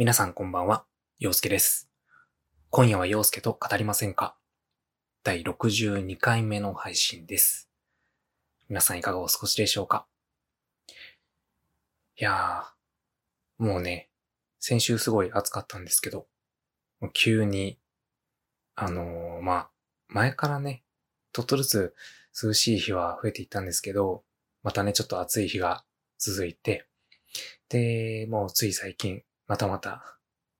皆さんこんばんは、陽介です。今夜は陽介と語りませんか？第62回目の配信です。皆さんいかがお過ごしでしょうか？いやー、もうね、先週すごい暑かったんですけど、急に、あのーまあ、前からね、ちょっとずつ涼しい日は増えていったんですけど、またね、ちょっと暑い日が続いて、で、もうつい最近、またまた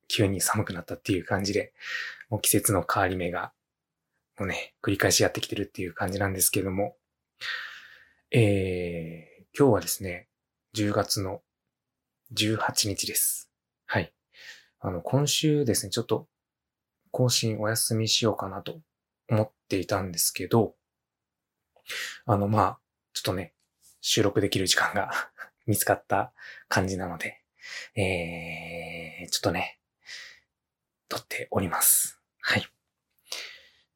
急に寒くなったっていう感じで、もう季節の変わり目が、もうね、繰り返しやってきてるっていう感じなんですけども、えー、今日はですね、10月の18日です。はい。あの、今週ですね、ちょっと更新お休みしようかなと思っていたんですけど、あの、まあ、ちょっとね、収録できる時間が 見つかった感じなので、えー、ちょっとね、撮っております。はい。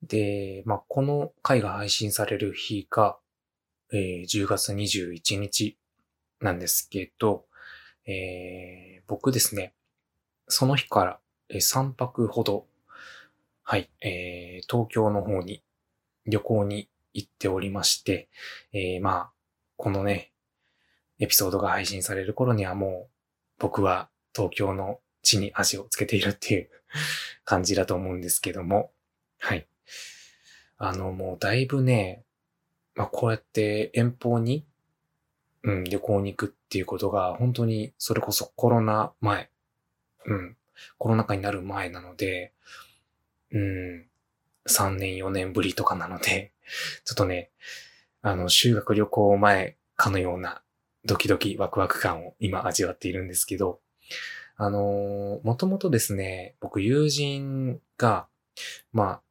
で、まあ、この回が配信される日が、えー10月21日なんですけど、えー僕ですね、その日からえー3泊ほど、はい、えー東京の方に旅行に行っておりまして、えーまあ、このね、エピソードが配信される頃にはもう僕は東京の地に足をつけているっていう 感じだと思うんですけども、はい。あの、もうだいぶね、まあこうやって遠方に、うん、旅行に行くっていうことが本当にそれこそコロナ前、うん、コロナ禍になる前なので、うん、3年4年ぶりとかなので、ちょっとね、あの、修学旅行前かのようなドキドキワクワク感を今味わっているんですけど、あのーもともとですね、僕友人が、まあ、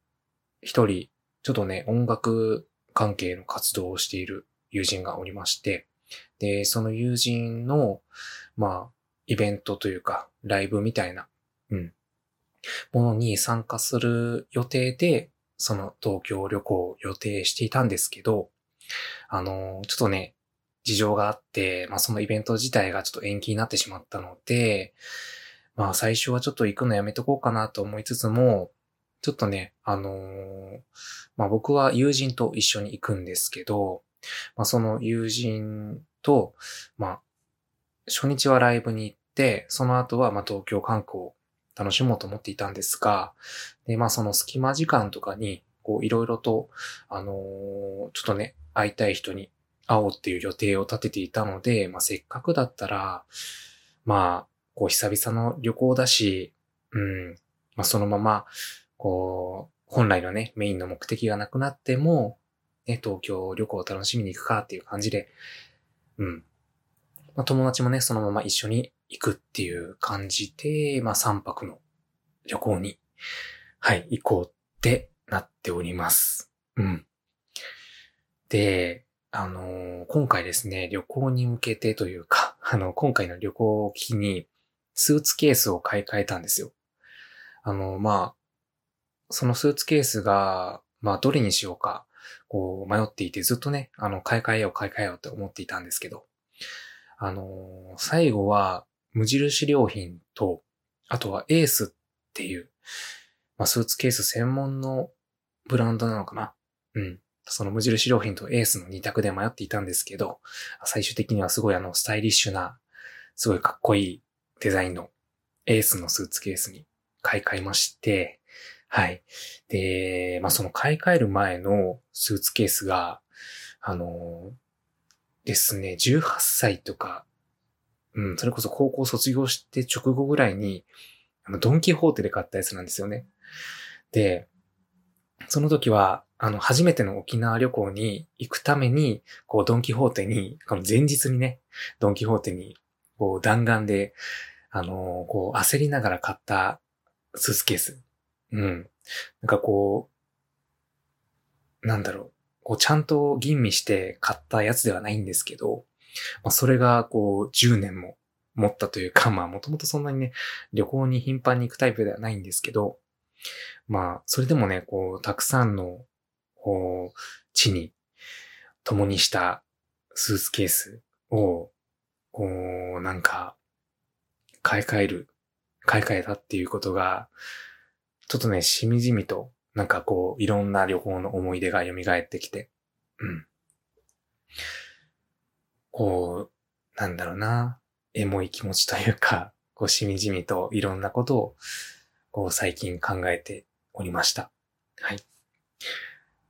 一人、ちょっとね、音楽関係の活動をしている友人がおりまして、で、その友人の、まあ、イベントというか、ライブみたいな、うん、ものに参加する予定で、その東京旅行を予定していたんですけど、あのーちょっとね、事情があって、まあそのイベント自体がちょっと延期になってしまったので、まあ最初はちょっと行くのやめとこうかなと思いつつも、ちょっとね、あのーまあ僕は友人と一緒に行くんですけど、まあその友人と、まあ初日はライブに行って、その後はまあ東京観光を楽しもうと思っていたんですが、で、まあその隙間時間とかに、こういろいろと、あのーちょっとね、会いたい人に会おうっていう予定を立てていたので、まあ、せっかくだったら、まあ、こう、久々の旅行だし、うん、まあ、そのまま、こう、本来のね、メインの目的がなくなっても、ね、東京旅行を楽しみに行くかっていう感じで、うん。まあ、友達もね、そのまま一緒に行くっていう感じで、まあ、3泊の旅行に、はい、行こうってなっております。うん。で、あの今回ですね、旅行に向けてというか、あの、今回の旅行を機に、スーツケースを買い替えたんですよ。あの、まあ、そのスーツケースが、まあ、どれにしようか、こう、迷っていて、ずっとね、あの、買い替えよう、買い替えようって思っていたんですけど、あの最後は、無印良品と、あとはエースっていう、まあ、スーツケース専門のブランドなのかなうん。その無印良品とエースの2択で迷っていたんですけど、最終的にはすごいあの、スタイリッシュな、すごいかっこいいデザインのエースのスーツケースに買い替えまして、はい。で、まあ、その買い替える前のスーツケースが、あのですね、18歳とか、うん、それこそ高校卒業して直後ぐらいに、あの、ドンキホーテで買ったやつなんですよね。で、その時は、あの、初めての沖縄旅行に行くために、こう、ドンキホーテに、この前日にね、ドンキホーテに、こう、弾丸で、あのこう、焦りながら買ったスーツケース。うん。なんかこう、なんだろう。こう、ちゃんと吟味して買ったやつではないんですけど、まあ、それが、こう、10年も持ったというか、まあ、もともとそんなにね、旅行に頻繁に行くタイプではないんですけど、まあ、それでもね、こう、たくさんの、地に共にしたスーツケースを、なんか、買い替える買い替えたっていうことが、ちょっとね、しみじみと、なんかこう、いろんな旅行の思い出が蘇ってきて、うん。こう、なんだろうな、エモい気持ちというか、こう、しみじみといろんなことを、こう、最近考えておりました。はい。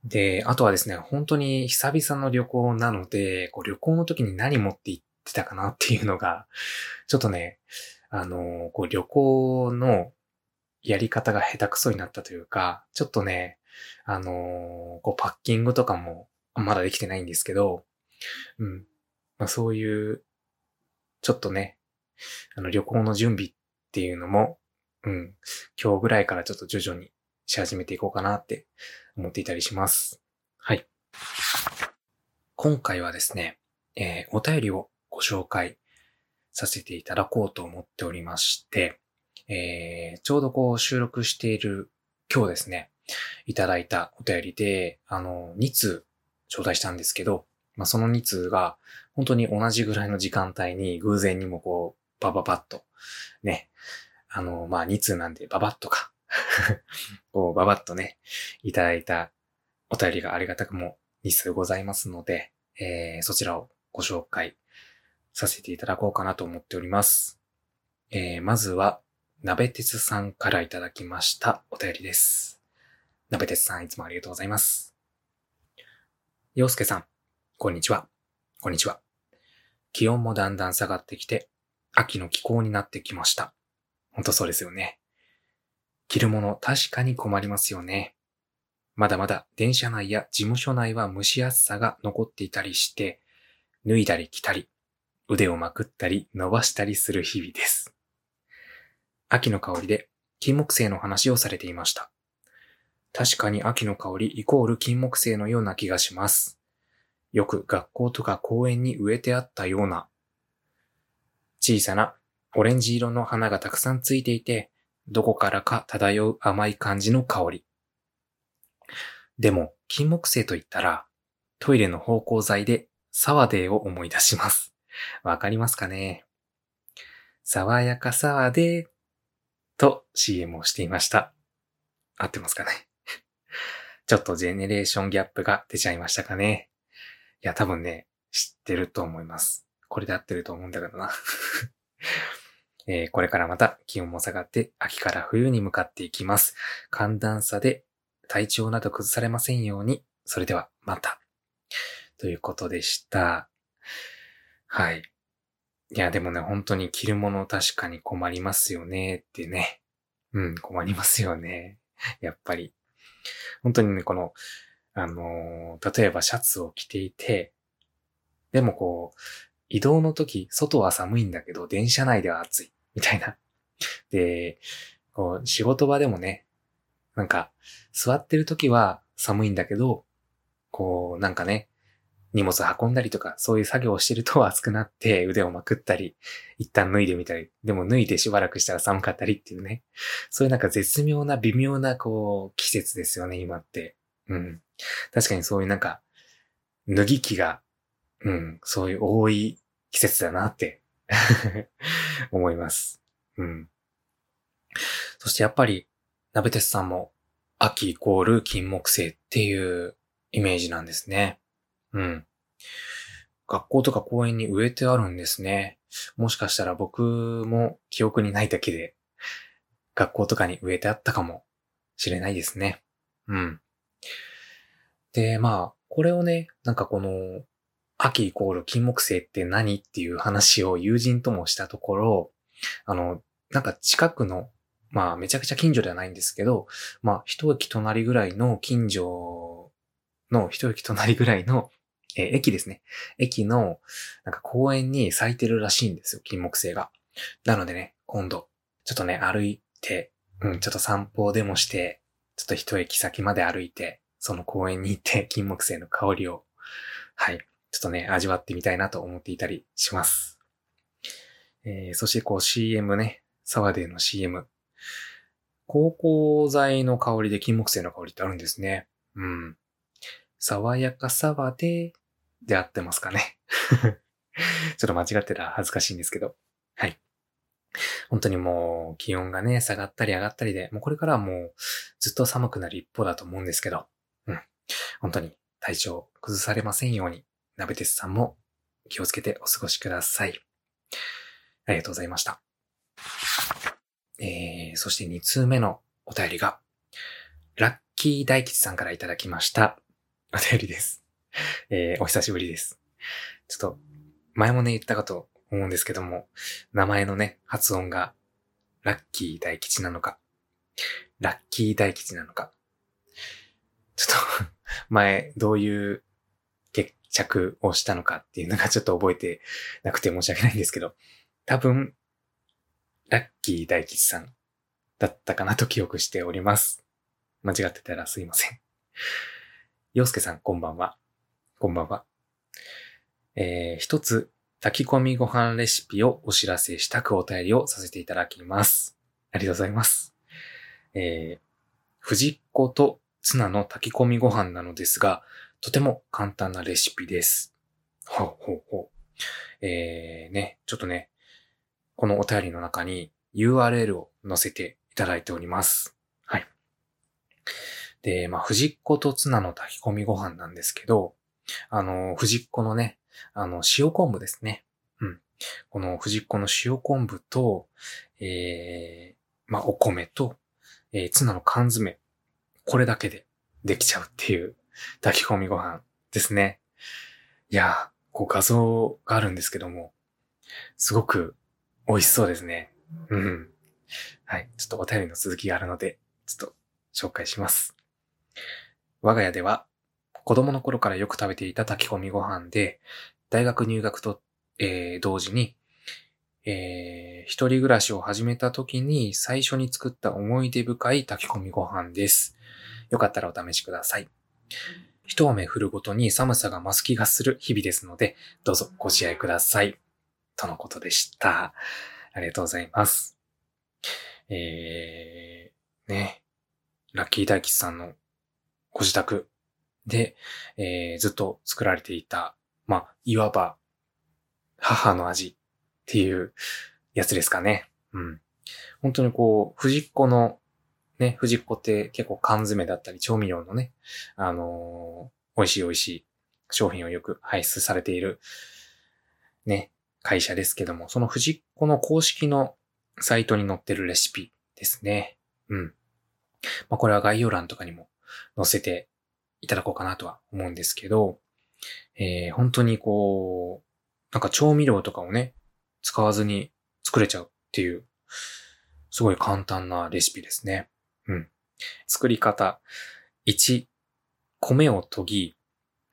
で、あとはですね、本当に久々の旅行なので、こう旅行の時に何持って行ってたかなっていうのが、ちょっとね、あの、こう旅行のやり方が下手くそになったというか、ちょっとね、あの、こうパッキングとかもまだできてないんですけど、うん。まあ、そういう、ちょっとね、あの旅行の準備っていうのも、うん、今日ぐらいからちょっと徐々にし始めていこうかなって思っていたりします。はい。今回はですね、えー、お便りをご紹介させていただこうと思っておりまして、えー、ちょうどこう収録している今日ですね、いただいたお便りで、あの、2通頂戴したんですけど、まあ、その2通が本当に同じぐらいの時間帯に偶然にもこう、バババッと、ね、あの、まあ、2通なんでババッとか こう、ばばっとね、いただいたお便りがありがたくも2数ございますので、えー、そちらをご紹介させていただこうかなと思っております。えー、まずは、鍋鉄さんからいただきましたお便りです。鍋鉄さん、いつもありがとうございます。洋介さん、こんにちは。こんにちは。気温もだんだん下がってきて、秋の気候になってきました。ほんとそうですよね。着るもの確かに困りますよね。まだまだ電車内や事務所内は蒸し暑さが残っていたりして、脱いだり着たり、腕をまくったり伸ばしたりする日々です。秋の香りで金木犀の話をされていました。確かに秋の香りイコール金木犀のような気がします。よく学校とか公園に植えてあったような、小さなオレンジ色の花がたくさんついていて、どこからか漂う甘い感じの香り。でも、金木犀と言ったら、トイレの芳香剤でサワデーを思い出します。わかりますかね？爽やかサワデーと CM をしていました。合ってますかね？ちょっとジェネレーションギャップが出ちゃいましたかね？いや、多分ね、知ってると思います。これで合ってると思うんだけどなえー、これからまた気温も下がって秋から冬に向かっていきます。寒暖差で体調など崩されませんように。それではまた。ということでした。はい。いや、でもね、本当に着るもの確かに困りますよねってね。うん、困りますよね。やっぱり。本当にね、この、あのー、例えばシャツを着ていて、でもこう、移動の時、外は寒いんだけど、電車内では暑い。みたいな。で、こう、仕事場でもね、なんか、座ってる時は寒いんだけど、こう、なんかね、荷物運んだりとか、そういう作業をしてると暑くなって腕をまくったり、一旦脱いでみたり、でも脱いでしばらくしたら寒かったりっていうね。そういうなんか絶妙な微妙なこう、季節ですよね、今って。うん。確かにそういうなんか、脱ぎ着が、うん、そういう多い季節だなって 思います。うん。そしてやっぱり、鍋鉄さんも秋イコール金木犀っていうイメージなんですね。うん。学校とか公園に植えてあるんですね。もしかしたら僕も記憶にないだけで、学校とかに植えてあったかもしれないですね。うん。で、まあ、これをね、なんかこの、秋イコール金木犀って何っていう話を友人ともしたところ、あの、なんか近くの、まあめちゃくちゃ近所ではないんですけど、まあ一駅隣ぐらいの近所の一駅隣ぐらいの、えー、駅ですね。駅の、なんか公園に咲いてるらしいんですよ、金木犀が。なのでね、今度、ちょっとね、歩いて、うん、ちょっと散歩でもして、ちょっと一駅先まで歩いて、その公園に行って金木犀の香りを、はい、ちょっとね、味わってみたいなと思っていたりします。えー、そしてこう CM ね、サワデーの CM。芳香剤の香りで金木犀の香りってあるんですね。うん。爽やかサワデーで合ってますかね。ちょっと間違ってたら恥ずかしいんですけど。はい。本当にもう気温がね、下がったり上がったりで、もうこれからはもうずっと寒くなる一方だと思うんですけど、うん。本当に体調崩されませんように、ナベテスさんも気をつけてお過ごしください。ありがとうございました。えー、そして2通目のお便りが、ラッキー大吉さんからいただきましたお便りです。えー、お久しぶりです。ちょっと、前もね言ったかと思うんですけども、名前のね、発音が、ラッキー大吉なのか、ラッキー大吉なのか、ちょっと 前、どういう着をしたのかっていうのがちょっと覚えてなくて申し訳ないんですけど、多分、ラッキー大吉さんだったかなと記憶しております。間違ってたらすいません。洋介さん、こんばんは。こんばんは。えー、一つ、炊き込みご飯レシピをお知らせしたくお便りをさせていただきます。ありがとうございます。えー、藤子とツナの炊き込みご飯なのですが、とても簡単なレシピです。ほうほうほう。えー、ね、ちょっとね、このお便りの中に URL を載せていただいております。はい。で、まあ、藤っ子とツナの炊き込みご飯なんですけど、あの、藤っ子のね、あの、塩昆布ですね。うん。この藤っ子の塩昆布と、えー、まあ、お米と、えー、ツナの缶詰。これだけでできちゃうっていう炊き込みご飯ですね。いやこう画像があるんですけども、すごく美味しそうですね。うん。はい。ちょっとお便りの続きがあるので、ちょっと紹介します。我が家では、子供の頃からよく食べていた炊き込みご飯で、大学入学と、えー、同時に、えー、一人暮らしを始めた時に最初に作った思い出深い炊き込みご飯です。よかったらお試しください。一雨降るごとに寒さが増す気がする日々ですので、どうぞご自愛ください。とのことでした。ありがとうございます。えー、ね、ラッキー大吉さんのご自宅で、えー、ずっと作られていた、まあ、いわば、母の味っていうやつですかね。うん。本当にこう、藤子の、ね、藤子って結構缶詰だったり調味料のね、あのー、美味しい美味しい商品をよく排出されている、ね、会社ですけども、その藤子の公式のサイトに載ってるレシピですね。うん。まあ、これは概要欄とかにも載せていただこうかなとは思うんですけど、えー、本当にこう、なんか調味料とかをね、使わずに作れちゃうっていう、すごい簡単なレシピですね。うん。作り方。1、米を研ぎ、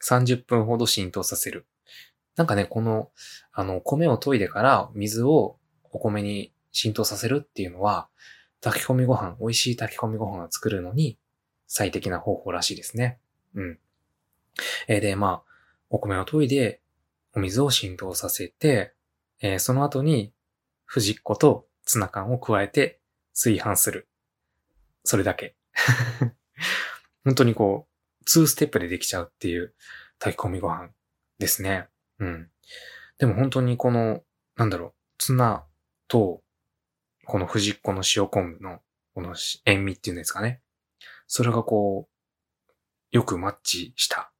30分ほど浸透させる。なんかね、この、あの、米を研いでから水をお米に浸透させるっていうのは、炊き込みご飯、美味しい炊き込みご飯を作るのに最適な方法らしいですね。うん。えー、で、まあ、お米を研いで、お水を浸透させて、えー、その後に、藤っ子とツナ缶を加えて炊飯する。それだけ。本当にこう、2ステップでできちゃうっていう炊き込みご飯ですね。うん。でも本当にこの、なんだろう、ツナと、この藤っ子の塩昆布の、この塩味っていうんですかね。それがこう、よくマッチした、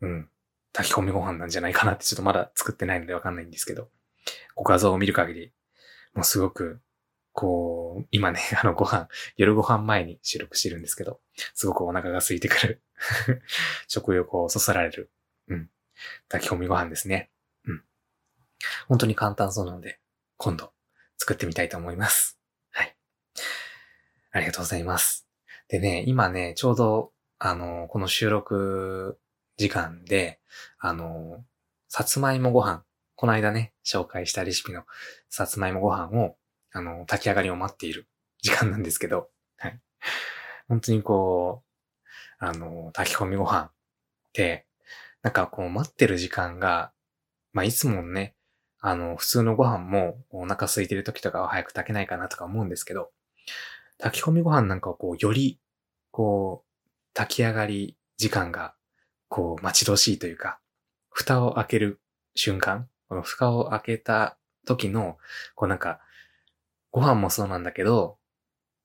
うん、炊き込みご飯なんじゃないかなってちょっとまだ作ってないのでわかんないんですけど、ご画像を見る限り、もうすごく、こう、今ね、あのご飯、夜ご飯前に収録してるんですけど、すごくお腹が空いてくる 食欲をそそられる、うん、炊き込みご飯ですね。うん。本当に簡単そうなので、今度作ってみたいと思います。はい。ありがとうございます。でね、今ね、ちょうど、あの、この収録時間で、あの、さつまいもご飯、この間ね、紹介したレシピのさつまいもご飯を、あの、炊き上がりを待っている 時間なんですけど、はい。本当にこう、あの、炊き込みご飯って、なんかこう待ってる時間が、まあいつもね、あの、普通のご飯もお腹空いてる時とかは早く炊けないかなとか思うんですけど、炊き込みご飯なんかをこう、より、こう、炊き上がり時間が、こう、待ち遠しいというか、蓋を開ける瞬間、この蓋を開けた時の、こうなんか、ご飯もそうなんだけど、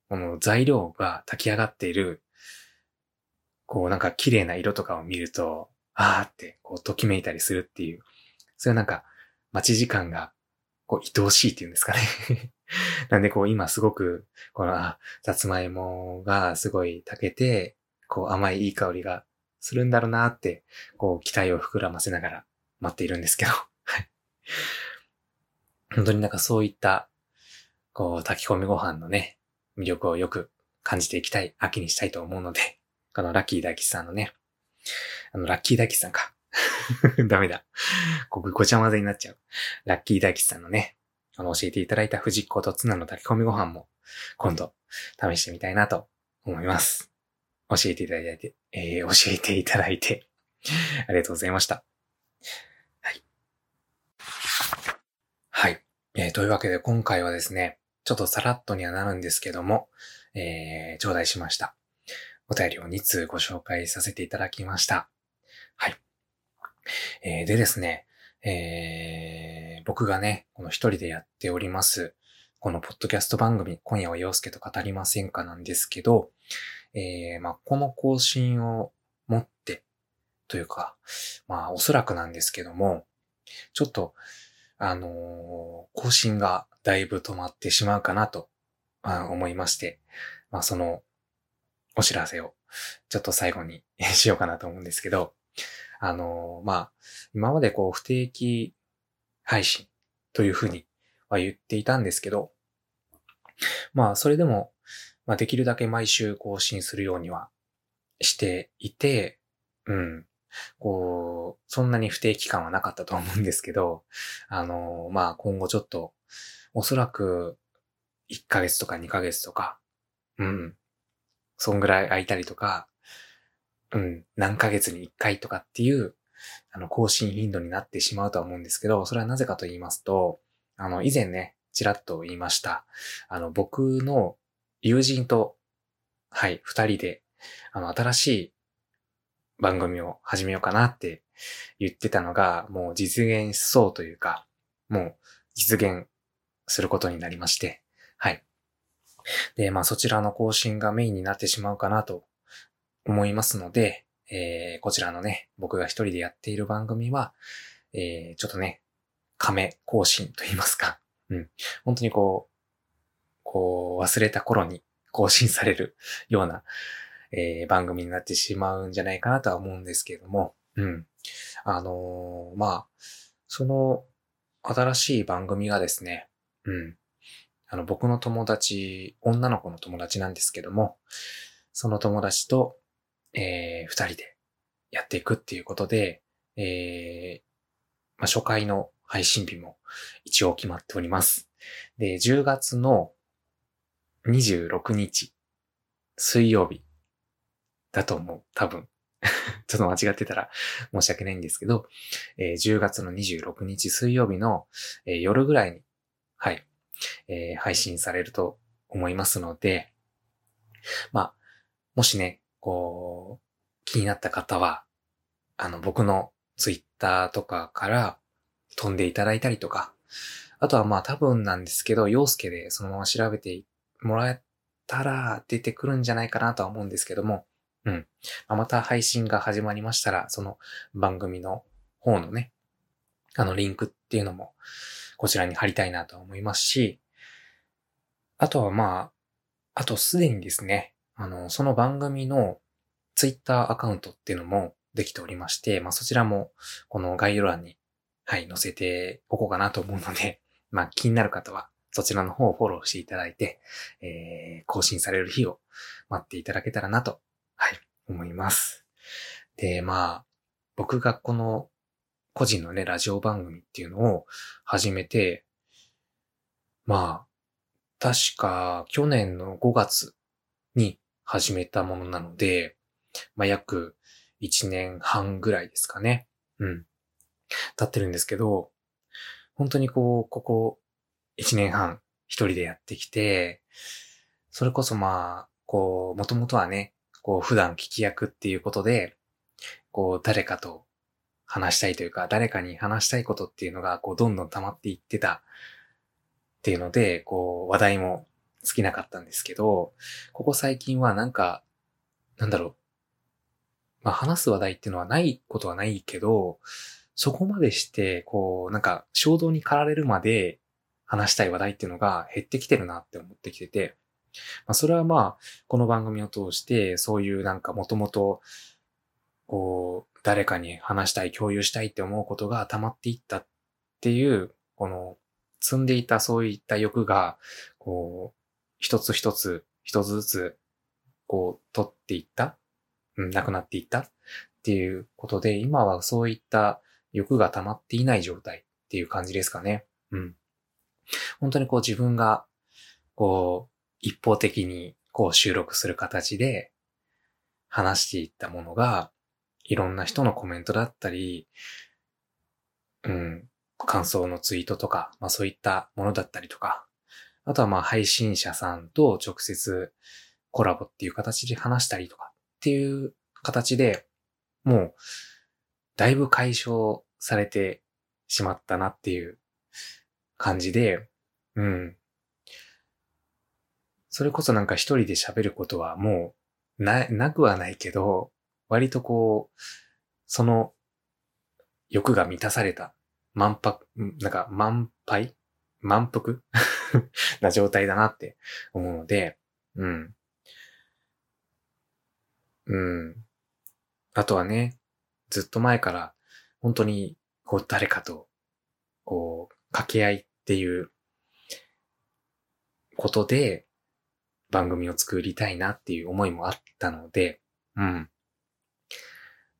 この材料が炊き上がっている、こうなんか綺麗な色とかを見ると、あーってこうときめいたりするっていう、そういうなんか待ち時間がこう愛おしいっていうんですかね なんでこう今すごく、この、あ、さつまいもがすごい炊けて、こう甘いいい香りがするんだろうなって、こう期待を膨らませながら待っているんですけど、はい。本当になんかそういった、こう炊き込みご飯のね、魅力をよく感じていきたい、秋にしたいと思うので、このラッキー大吉さんのね、あの、ラッキー大吉さんか。ダメだ。ここごちゃ混ぜになっちゃう。ラッキー大吉さんのね、あの、教えていただいた藤子とツナの炊き込みご飯も、今度、試してみたいなと思います。教えていただいて、えー、教えていただいて、ありがとうございました。はい。はい。えー、というわけで今回はですね、ちょっとさらっとにはなるんですけども、えー、頂戴しました。お便りを2通ご紹介させていただきました。はい。えー、でですね、えー、僕がね、この一人でやっております、このポッドキャスト番組、今夜は陽介と語りませんかなんですけど、えー、まあ、この更新を持って、というか、まあ、おそらくなんですけども、ちょっと、あのー、更新がだいぶ止まってしまうかなと、思いまして、まあ、その、お知らせを、ちょっと最後に しようかなと思うんですけど、あのー、まあ、今までこう不定期配信というふうには言っていたんですけど、まあ、それでも、まあ、できるだけ毎週更新するようにはしていて、うん。こう、そんなに不定期感はなかったと思うんですけど、あのー、まあ、今後ちょっと、おそらく、1ヶ月とか2ヶ月とか、うん。そんぐらい空いたりとか、うん、何ヶ月に1回とかっていう、あの、更新頻度になってしまうとは思うんですけど、それはなぜかと言いますと、あの、以前ね、ちらっと言いました。あの、僕の友人と、はい、二人で、あの、新しい番組を始めようかなって言ってたのが、もう実現しそうというか、もう実現することになりまして、はい。で、まあそちらの更新がメインになってしまうかなと思いますので、えー、こちらのね、僕が一人でやっている番組は、えー、ちょっとね、亀更新と言いますか、うん。本当にこう、こう、忘れた頃に 更新される ような、えー、番組になってしまうんじゃないかなとは思うんですけれども、うん。あのー、まあ、その新しい番組がですね、うん。あの、僕の友達、女の子の友達なんですけども、その友達と、えー、二人でやっていくっていうことで、えー、まあ、初回の配信日も一応決まっております。で、10月の26日、水曜日だと思う。多分。ちょっと間違ってたら申し訳ないんですけど、えー、10月の26日水曜日の、えー、夜ぐらいに、はい、えー、配信されると思いますので、まあ、もしね、こう、気になった方は、あの、僕のツイッターとかから飛んでいただいたりとか、あとはまあ多分なんですけど、洋介でそのまま調べてもらえたら出てくるんじゃないかなとは思うんですけども、うん。まあ、また配信が始まりましたら、その番組の方のね、あのリンクっていうのもこちらに貼りたいなと思いますし、あとはまあ、あとすでにですね、あの、その番組のツイッターアカウントっていうのもできておりまして、まあそちらもこの概要欄に、はい、載せておこうかなと思うので、まあ気になる方はそちらの方をフォローしていただいて、えー、更新される日を待っていただけたらなと、はい、思います。で、まあ、僕がこの個人のね、ラジオ番組っていうのを始めて、まあ、確か去年の5月に始めたものなので、まあ、約1年半ぐらいですかね。うん。経ってるんですけど、本当にこう、ここ1年半一人でやってきて、それこそまあ、こう、もともとはね、こう、普段聞き役っていうことで、こう、誰かと話したいというか、誰かに話したいことっていうのが、こう、どんどん溜まっていってたっていうので、こう、話題も尽きなかったんですけど、ここ最近はなんか、なんだろう。まあ話す話題っていうのはないことはないけど、そこまでして、こう、なんか衝動に駆られるまで話したい話題っていうのが減ってきてるなって思ってきてて、まあそれはまあ、この番組を通して、そういうなんかもともと、こう、誰かに話したい、共有したいって思うことが溜まっていったっていう、この、積んでいたそういった欲が、こう、一つ一つ、一つずつ、こう、取っていった、うん、なくなっていったっていうことで、今はそういった欲が溜まっていない状態っていう感じですかね。うん。本当にこう自分が、こう、一方的にこう収録する形で話していったものが、いろんな人のコメントだったり、うん、感想のツイートとか、まあそういったものだったりとか、あとはまあ配信者さんと直接コラボっていう形で話したりとかっていう形でもうだいぶ解消されてしまったなっていう感じで、うん。それこそなんか一人で喋ることはもうな、なくはないけど、割とこう、その欲が満たされた満腹、なんか満杯？満腹？な状態だなって思うので、うん。うん。あとはね、ずっと前から本当にこう誰かとこう掛け合いっていうことで番組を作りたいなっていう思いもあったので、うん。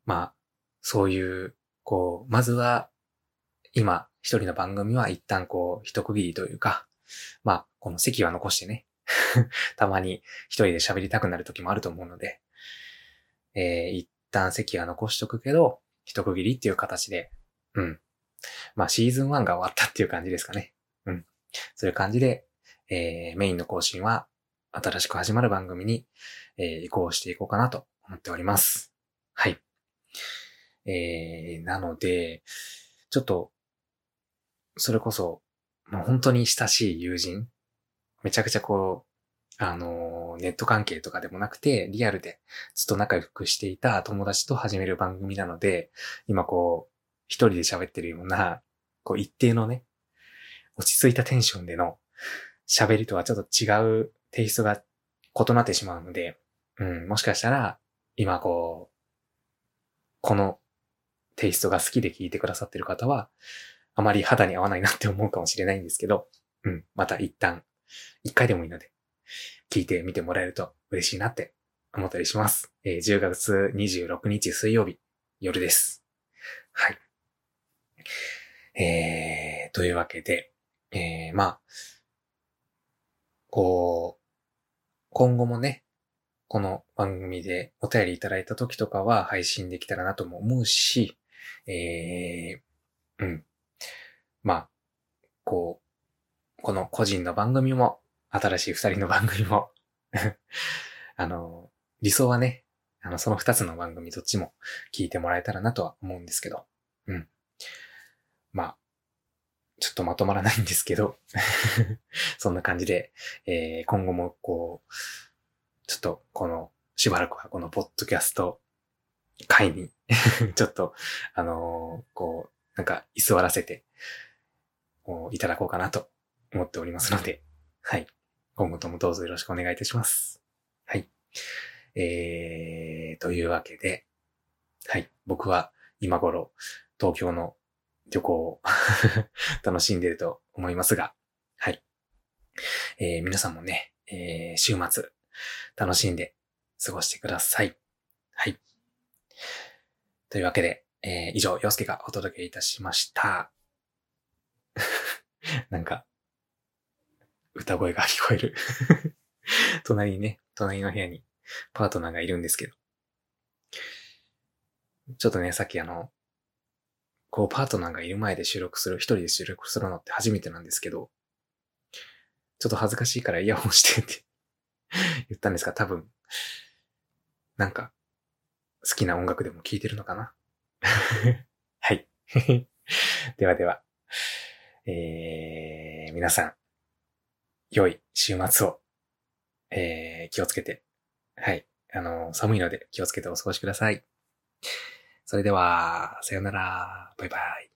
まあ、そういう、こう、まずは今一人の番組は一旦こう一区切りというか、まあ、この席は残してね、たまに一人で喋りたくなる時もあると思うので、えー、一旦席は残しとくけど、一区切りっていう形で、うん。まあ、シーズン1が終わったっていう感じですかね。うん。そういう感じで、えー、メインの更新は新しく始まる番組に、えー、移行していこうかなと思っております。はい。えー、なので、ちょっと、それこそ、もう本当に親しい友人、めちゃくちゃこう、あのネット関係とかでもなくて、リアルでずっと仲良くしていた友達と始める番組なので、今こう、一人で喋ってるような、こう一定のね、落ち着いたテンションでの喋りとはちょっと違うテイストが異なってしまうので、うん、もしかしたら、今こう、このテイストが好きで聞いてくださってる方は、あまり肌に合わないなって思うかもしれないんですけど、うん、また一旦、一回でもいいので、聞いてみてもらえると嬉しいなって思ったりします。えー、10月26日水曜日、夜です。はい。えー、というわけで、えー、まあ、こう、今後もね、この番組でお便りいただいた時とかは配信できたらなとも思うし、えー、うん。まあ、こう、この個人の番組も、新しい二人の番組も あの、理想はね、あの、その二つの番組どっちも聞いてもらえたらなとは思うんですけど、うん。まあ、ちょっとまとまらないんですけど そんな感じで、えー、今後もこう、ちょっとこの、しばらくはこのポッドキャスト会に ちょっと、あのー、こう、なんか居座らせて、いただこうかなと思っておりますので、はい。今後ともどうぞよろしくお願いいたします。はい。えー、というわけで、はい。僕は今頃、東京の旅行を 楽しんでると思いますが、はい。えー、皆さんもね、えー、週末、楽しんで過ごしてください。はい。というわけで、えー、以上、洋介がお届けいたしました。なんか、歌声が聞こえる 隣にね、隣の部屋にパートナーがいるんですけど。ちょっとね、さっきあの、こうパートナーがいる前で収録する、一人で収録するのって初めてなんですけど、ちょっと恥ずかしいからイヤホンしてって 言ったんですが、多分、なんか、好きな音楽でも聴いてるのかな？はい。ではでは、えー、皆さん、良い週末を、えー、気をつけて、はい。あの、寒いので気をつけてお過ごしください。それでは、さよなら。バイバイ。